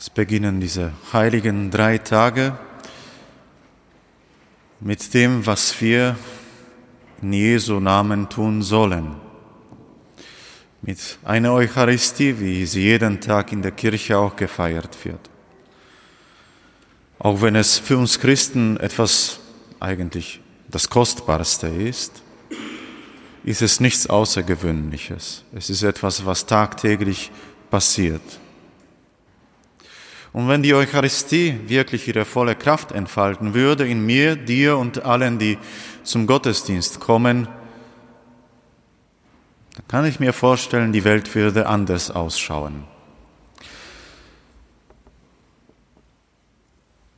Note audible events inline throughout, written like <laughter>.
Es beginnen diese heiligen drei Tage mit dem, was wir in Jesu Namen tun sollen. Mit einer Eucharistie, wie sie jeden Tag in der Kirche auch gefeiert wird. Auch wenn es für uns Christen etwas eigentlich das Kostbarste ist, ist es nichts Außergewöhnliches. Es ist etwas, was tagtäglich passiert. Und wenn die Eucharistie wirklich ihre volle Kraft entfalten würde in mir, dir und allen, die zum Gottesdienst kommen, dann kann ich mir vorstellen, die Welt würde anders ausschauen.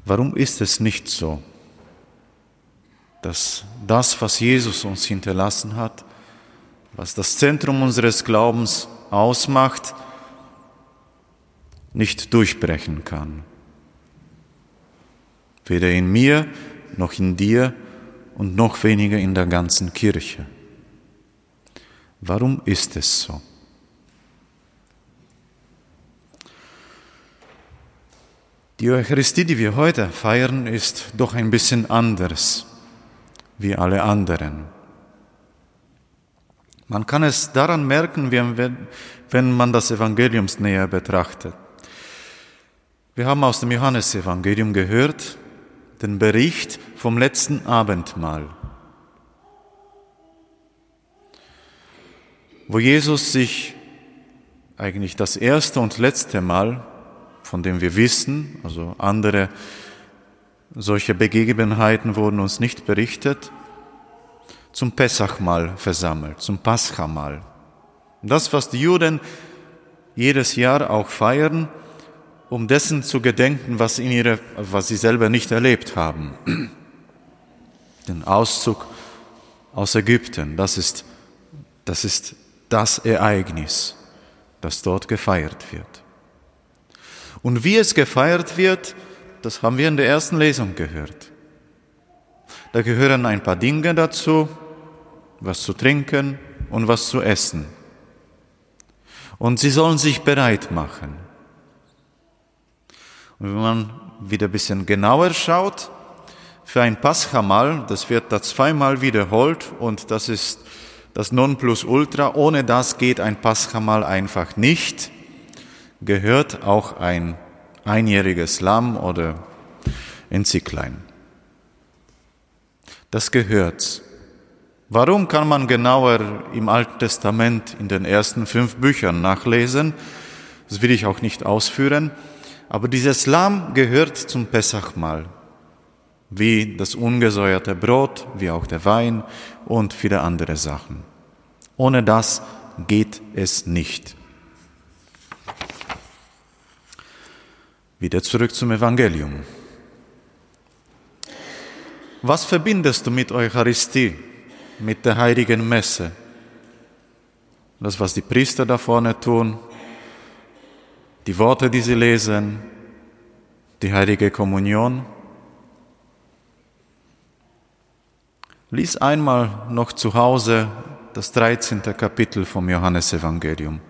Warum ist es nicht so, dass das, was Jesus uns hinterlassen hat, was das Zentrum unseres Glaubens ausmacht, nicht durchbrechen kann. Weder in mir noch in dir und noch weniger in der ganzen Kirche. Warum ist es so? Die Eucharistie, die wir heute feiern, ist doch ein bisschen anders wie alle anderen. Man kann es daran merken, wenn man das Evangelium näher betrachtet. Wir haben aus dem Johannesevangelium gehört den Bericht vom letzten Abendmahl, wo Jesus sich eigentlich das erste und letzte Mal, von dem wir wissen, also andere solche Begebenheiten wurden uns nicht berichtet, zum Pessachmahl versammelt, zum Paschamal. Das, was die Juden jedes Jahr auch feiern, um dessen zu gedenken, was, in ihre, was sie selber nicht erlebt haben. <clears throat> Den Auszug aus Ägypten, das ist, das ist das Ereignis, das dort gefeiert wird. Und wie es gefeiert wird, das haben wir in der ersten Lesung gehört. Da gehören ein paar Dinge dazu, was zu trinken und was zu essen. Und sie sollen sich bereit machen. Wenn man wieder ein bisschen genauer schaut, für ein Paschamal, das wird da zweimal wiederholt und das ist das Nonplusultra. Ohne das geht ein Paschamal einfach nicht. Gehört auch ein einjähriges Lamm oder ein Zicklein. Das gehört. Warum kann man genauer im Alten Testament in den ersten fünf Büchern nachlesen? Das will ich auch nicht ausführen. Aber dieses Lamm gehört zum Pessachmahl, wie das ungesäuerte Brot, wie auch der Wein und viele andere Sachen. Ohne das geht es nicht. Wieder zurück zum Evangelium. Was verbindest du mit Eucharistie, mit der heiligen Messe? Das, was die Priester da vorne tun, die Worte, die sie lesen, die heilige Kommunion. Lies einmal noch zu Hause das 13. Kapitel vom Johannesevangelium.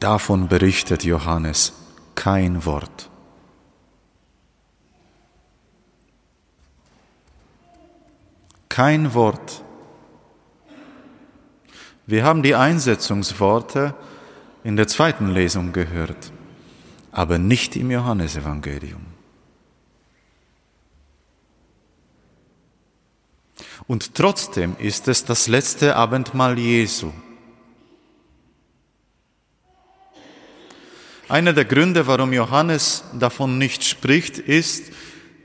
Davon berichtet Johannes kein Wort. Kein Wort. Wir haben die Einsetzungsworte in der zweiten Lesung gehört, aber nicht im Johannesevangelium. Und trotzdem ist es das letzte Abendmahl Jesu. Einer der Gründe, warum Johannes davon nicht spricht, ist,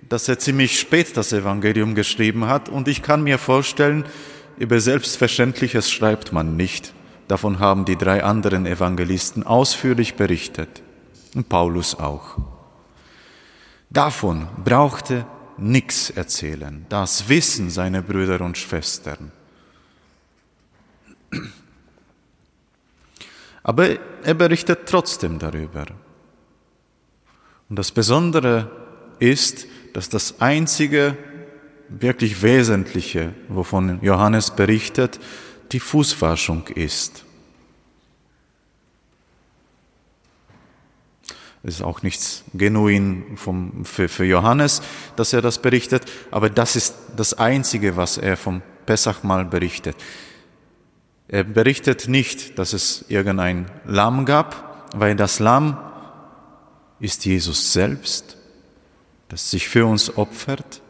dass er ziemlich spät das Evangelium geschrieben hat und ich kann mir vorstellen, über Selbstverständliches schreibt man nicht. Davon haben die drei anderen Evangelisten ausführlich berichtet. Und Paulus auch. Davon brauchte nichts erzählen. Das wissen seine Brüder und Schwestern. Aber er berichtet trotzdem darüber. Und das Besondere ist, dass das einzige wirklich Wesentliche, wovon Johannes berichtet, die Fußwaschung ist. Es ist auch nichts genuin vom, für, für Johannes, dass er das berichtet, aber das ist das Einzige, was er vom Pessachmahl berichtet. Er berichtet nicht, dass es irgendein Lamm gab, weil das Lamm ist Jesus selbst, das sich für uns opfert.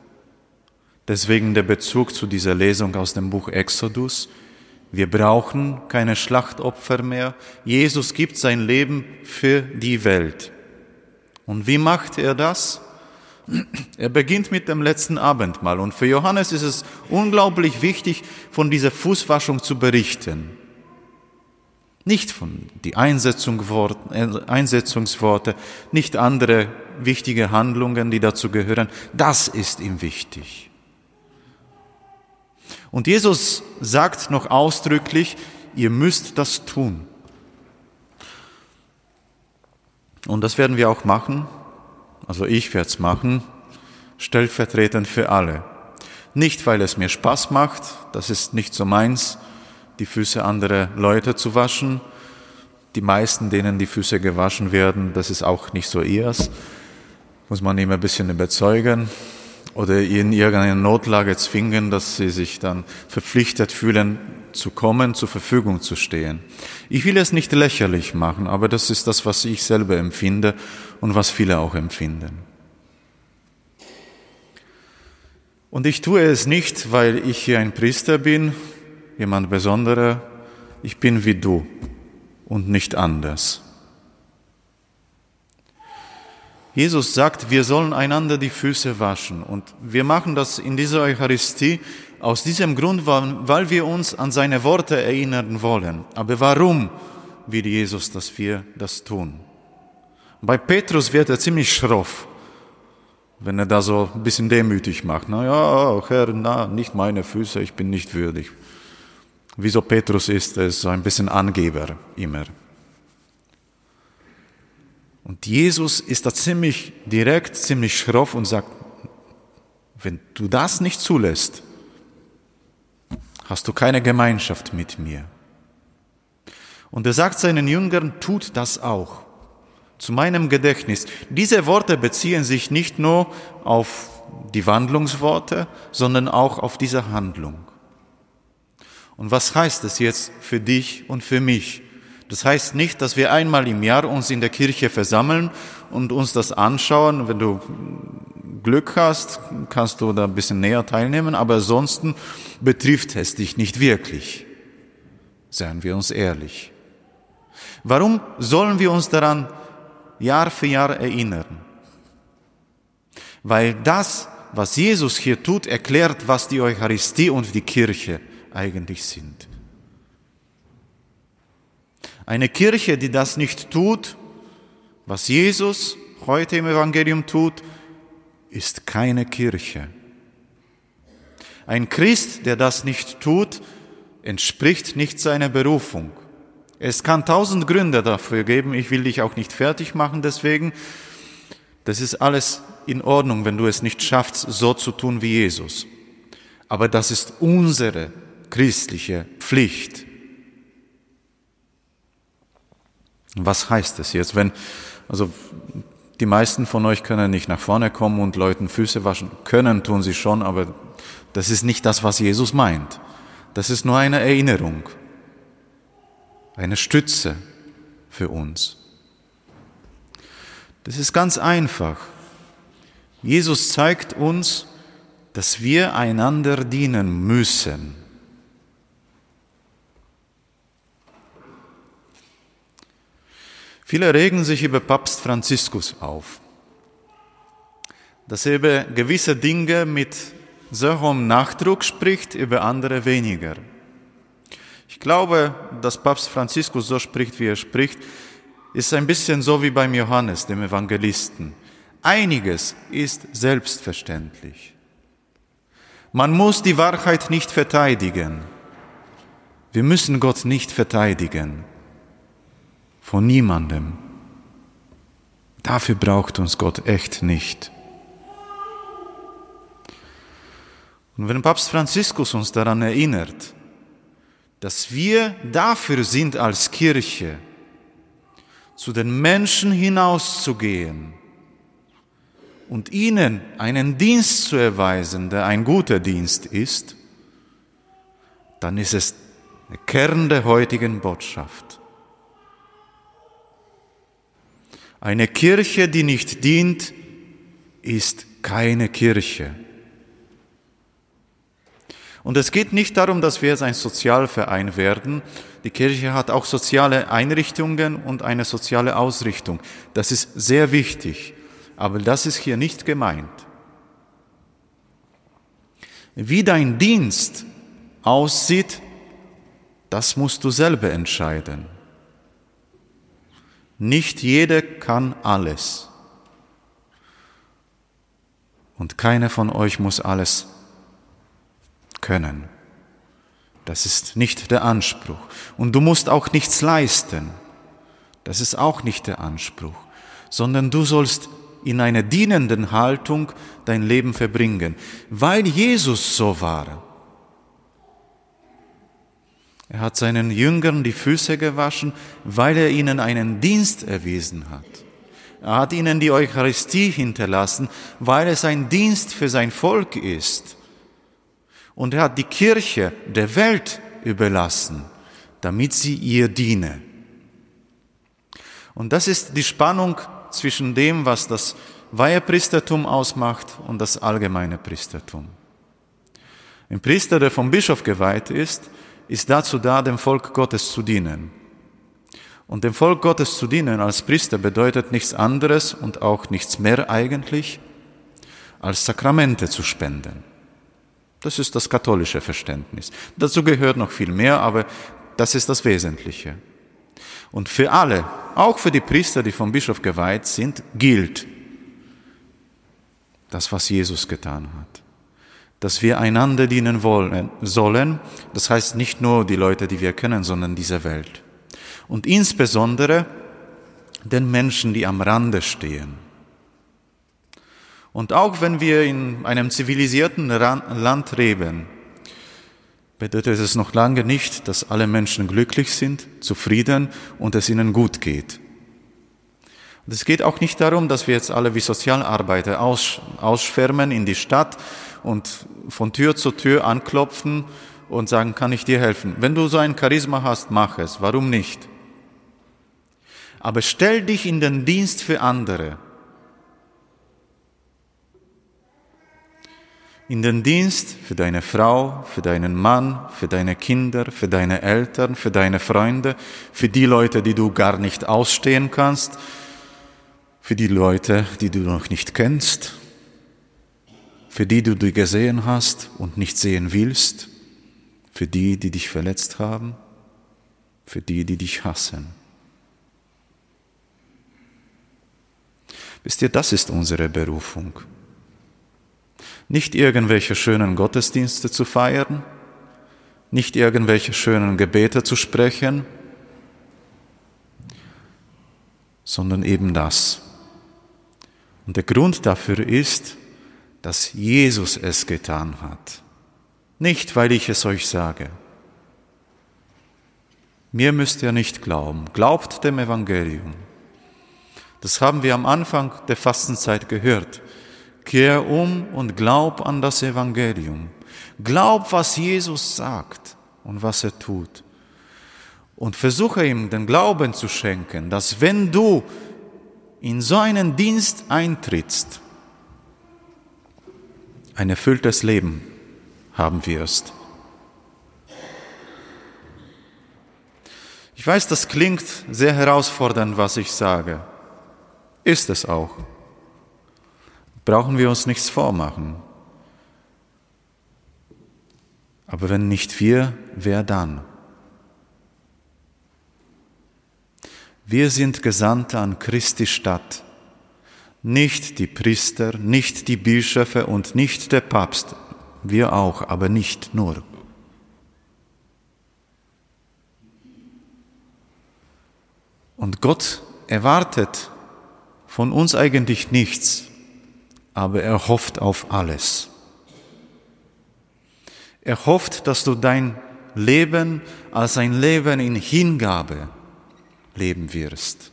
Deswegen der Bezug zu dieser Lesung aus dem Buch Exodus. Wir brauchen keine Schlachtopfer mehr. Jesus gibt sein Leben für die Welt. Und wie macht er das? Er beginnt mit dem letzten Abendmahl. Und für Johannes ist es unglaublich wichtig, von dieser Fußwaschung zu berichten. Nicht von die Einsetzungsworte, nicht andere wichtige Handlungen, die dazu gehören. Das ist ihm wichtig. Und Jesus sagt noch ausdrücklich, ihr müsst das tun. Und das werden wir auch machen. Also ich werde es machen, stellvertretend für alle. Nicht, weil es mir Spaß macht, das ist nicht so meins, die Füße anderer Leute zu waschen. Die meisten, denen die Füße gewaschen werden, das ist auch nicht so ihrs. Muss man immer ein bisschen überzeugen oder in irgendeine Notlage zwingen, dass sie sich dann verpflichtet fühlen, zu kommen, zur Verfügung zu stehen. Ich will es nicht lächerlich machen, aber das ist das, was ich selber empfinde und was viele auch empfinden. Und ich tue es nicht, weil ich hier ein Priester bin, jemand Besonderer. Ich bin wie du und nicht anders. Jesus sagt, wir sollen einander die Füße waschen. Und wir machen das in dieser Eucharistie aus diesem Grund, weil wir uns an seine Worte erinnern wollen. Aber warum will Jesus, dass wir das tun? Bei Petrus wird er ziemlich schroff, wenn er da so ein bisschen demütig macht. Na ja, Herr, na, nicht meine Füße, ich bin nicht würdig. Wieso Petrus ist, er ist so ein bisschen Angeber immer. Und Jesus ist da ziemlich direkt, ziemlich schroff und sagt, wenn du das nicht zulässt, hast du keine Gemeinschaft mit mir. Und er sagt seinen Jüngern, tut das auch. Zu meinem Gedächtnis. Diese Worte beziehen sich nicht nur auf die Wandlungsworte, sondern auch auf diese Handlung. Und was heißt es jetzt für dich und für mich? Das heißt nicht, dass wir einmal im Jahr uns in der Kirche versammeln und uns das anschauen. Wenn du Glück hast, kannst du da ein bisschen näher teilnehmen, aber ansonsten betrifft es dich nicht wirklich. Seien wir uns ehrlich. Warum sollen wir uns daran Jahr für Jahr erinnern? Weil das, was Jesus hier tut, erklärt, was die Eucharistie und die Kirche eigentlich sind. Eine Kirche, die das nicht tut, was Jesus heute im Evangelium tut, ist keine Kirche. Ein Christ, der das nicht tut, entspricht nicht seiner Berufung. Es kann tausend Gründe dafür geben, ich will dich auch nicht fertig machen deswegen. Das ist alles in Ordnung, wenn du es nicht schaffst, so zu tun wie Jesus. Aber das ist unsere christliche Pflicht. Was heißt es jetzt, wenn, also die meisten von euch können nicht nach vorne kommen und Leuten Füße waschen. Können tun sie schon, aber das ist nicht das, was Jesus meint. Das ist nur eine Erinnerung, eine Stütze für uns. Das ist ganz einfach. Jesus zeigt uns, dass wir einander dienen müssen. Viele regen sich über Papst Franziskus auf, dass er über gewisse Dinge mit so hohem Nachdruck spricht, über andere weniger. Ich glaube, dass Papst Franziskus so spricht, wie er spricht, ist ein bisschen so wie beim Johannes, dem Evangelisten. Einiges ist selbstverständlich. Man muss die Wahrheit nicht verteidigen. Wir müssen Gott nicht verteidigen von niemandem. Dafür braucht uns Gott echt nicht. Und wenn Papst Franziskus uns daran erinnert, dass wir dafür sind als Kirche, zu den Menschen hinauszugehen und ihnen einen Dienst zu erweisen, der ein guter Dienst ist, dann ist es der Kern der heutigen Botschaft. Eine Kirche, die nicht dient, ist keine Kirche. Und es geht nicht darum, dass wir jetzt ein Sozialverein werden. Die Kirche hat auch soziale Einrichtungen und eine soziale Ausrichtung. Das ist sehr wichtig, aber das ist hier nicht gemeint. Wie dein Dienst aussieht, das musst du selber entscheiden. Nicht jeder kann alles. Und keiner von euch muss alles können. Das ist nicht der Anspruch. Und du musst auch nichts leisten. Das ist auch nicht der Anspruch. Sondern du sollst in einer dienenden Haltung dein Leben verbringen, weil Jesus so war. Er hat seinen Jüngern die Füße gewaschen, weil er ihnen einen Dienst erwiesen hat. Er hat ihnen die Eucharistie hinterlassen, weil es ein Dienst für sein Volk ist. Und er hat die Kirche der Welt überlassen, damit sie ihr diene. Und das ist die Spannung zwischen dem, was das Weihepriestertum ausmacht und das allgemeine Priestertum. Ein Priester, der vom Bischof geweiht ist, ist dazu da, dem Volk Gottes zu dienen. Und dem Volk Gottes zu dienen als Priester bedeutet nichts anderes und auch nichts mehr eigentlich, als Sakramente zu spenden. Das ist das katholische Verständnis. Dazu gehört noch viel mehr, aber das ist das Wesentliche. Und für alle, auch für die Priester, die vom Bischof geweiht sind, gilt das, was Jesus getan hat. Dass wir einander dienen wollen, sollen, das heißt nicht nur die Leute, die wir kennen, sondern diese Welt. Und insbesondere den Menschen, die am Rande stehen. Und auch wenn wir in einem zivilisierten Land leben, bedeutet es noch lange nicht, dass alle Menschen glücklich sind, zufrieden und es ihnen gut geht. Und es geht auch nicht darum, dass wir jetzt alle wie Sozialarbeiter ausschwärmen in die Stadt und von Tür zu Tür anklopfen und sagen, kann ich dir helfen? Wenn du so ein Charisma hast, mach es. Warum nicht? Aber stell dich in den Dienst für andere. in den Dienst für deine Frau, für deinen Mann, für deine Kinder, für deine Eltern, für deine Freunde, für die Leute, die du gar nicht ausstehen kannst, für die Leute, die du noch nicht kennst, für die du dich gesehen hast und nicht sehen willst, für die, die dich verletzt haben, für die, die dich hassen. Wisst ihr, das ist unsere Berufung nicht irgendwelche schönen Gottesdienste zu feiern, nicht irgendwelche schönen Gebete zu sprechen, sondern eben das. Und der Grund dafür ist, dass Jesus es getan hat. Nicht, weil ich es euch sage. Mir müsst ihr nicht glauben. Glaubt dem Evangelium. Das haben wir am Anfang der Fastenzeit gehört. Kehr um und glaub an das Evangelium. Glaub, was Jesus sagt und was er tut. Und versuche ihm den Glauben zu schenken, dass wenn du in so einen Dienst eintrittst, ein erfülltes Leben haben wirst. Ich weiß, das klingt sehr herausfordernd, was ich sage. Ist es auch brauchen wir uns nichts vormachen. Aber wenn nicht wir, wer dann? Wir sind Gesandte an Christi Stadt, nicht die Priester, nicht die Bischöfe und nicht der Papst, wir auch, aber nicht nur. Und Gott erwartet von uns eigentlich nichts, aber er hofft auf alles. Er hofft, dass du dein Leben als ein Leben in Hingabe leben wirst.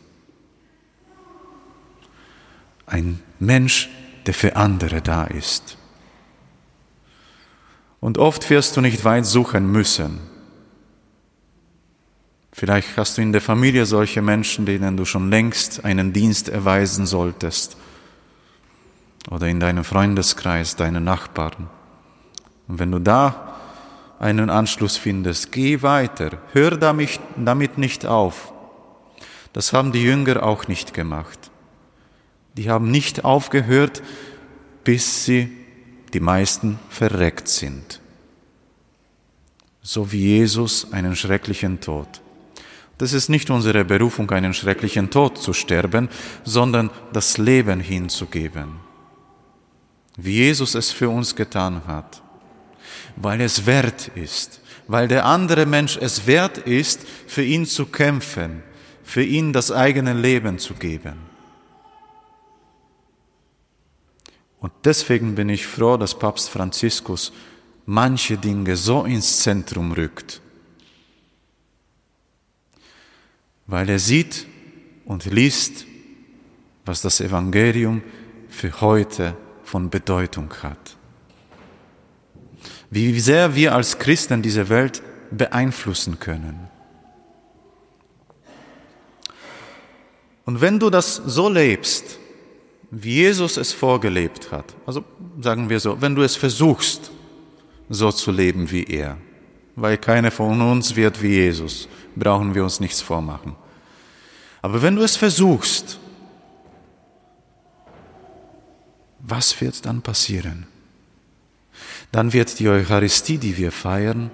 Ein Mensch, der für andere da ist. Und oft wirst du nicht weit suchen müssen. Vielleicht hast du in der Familie solche Menschen, denen du schon längst einen Dienst erweisen solltest. Oder in deinem Freundeskreis, deine Nachbarn. Und wenn du da einen Anschluss findest, geh weiter, hör damit nicht auf. Das haben die Jünger auch nicht gemacht. Die haben nicht aufgehört, bis sie, die meisten, verreckt sind. So wie Jesus einen schrecklichen Tod. Das ist nicht unsere Berufung, einen schrecklichen Tod zu sterben, sondern das Leben hinzugeben. Wie Jesus es für uns getan hat. Weil es wert ist, weil der andere Mensch es wert ist, für ihn zu kämpfen, für ihn das eigene Leben zu geben. Und deswegen bin ich froh, dass Papst Franziskus manche Dinge so ins Zentrum rückt, weil er sieht und liest, was das Evangelium für heute von Bedeutung hat. Wie sehr wir als Christen diese Welt beeinflussen können. Und wenn du das so lebst, wie Jesus es vorgelebt hat, also sagen wir so, wenn du es versuchst, so zu leben wie er, weil keiner von uns wird wie Jesus, brauchen wir uns nichts vormachen. Aber wenn du es versuchst, was wird dann passieren? Dann wird die Eucharistie, die wir feiern,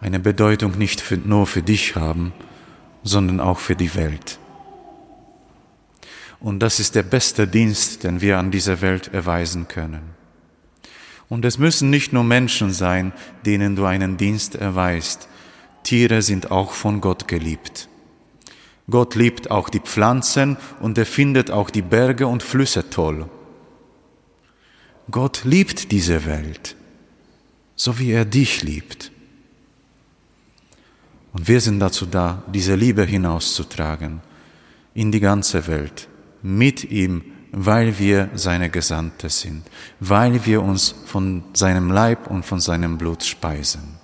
eine Bedeutung nicht für, nur für dich haben, sondern auch für die Welt. Und das ist der beste Dienst, den wir an dieser Welt erweisen können. Und es müssen nicht nur Menschen sein, denen du einen Dienst erweist. Tiere sind auch von Gott geliebt. Gott liebt auch die Pflanzen und er findet auch die Berge und Flüsse toll. Gott liebt diese Welt, so wie er dich liebt. Und wir sind dazu da, diese Liebe hinauszutragen in die ganze Welt mit ihm, weil wir seine Gesandte sind, weil wir uns von seinem Leib und von seinem Blut speisen.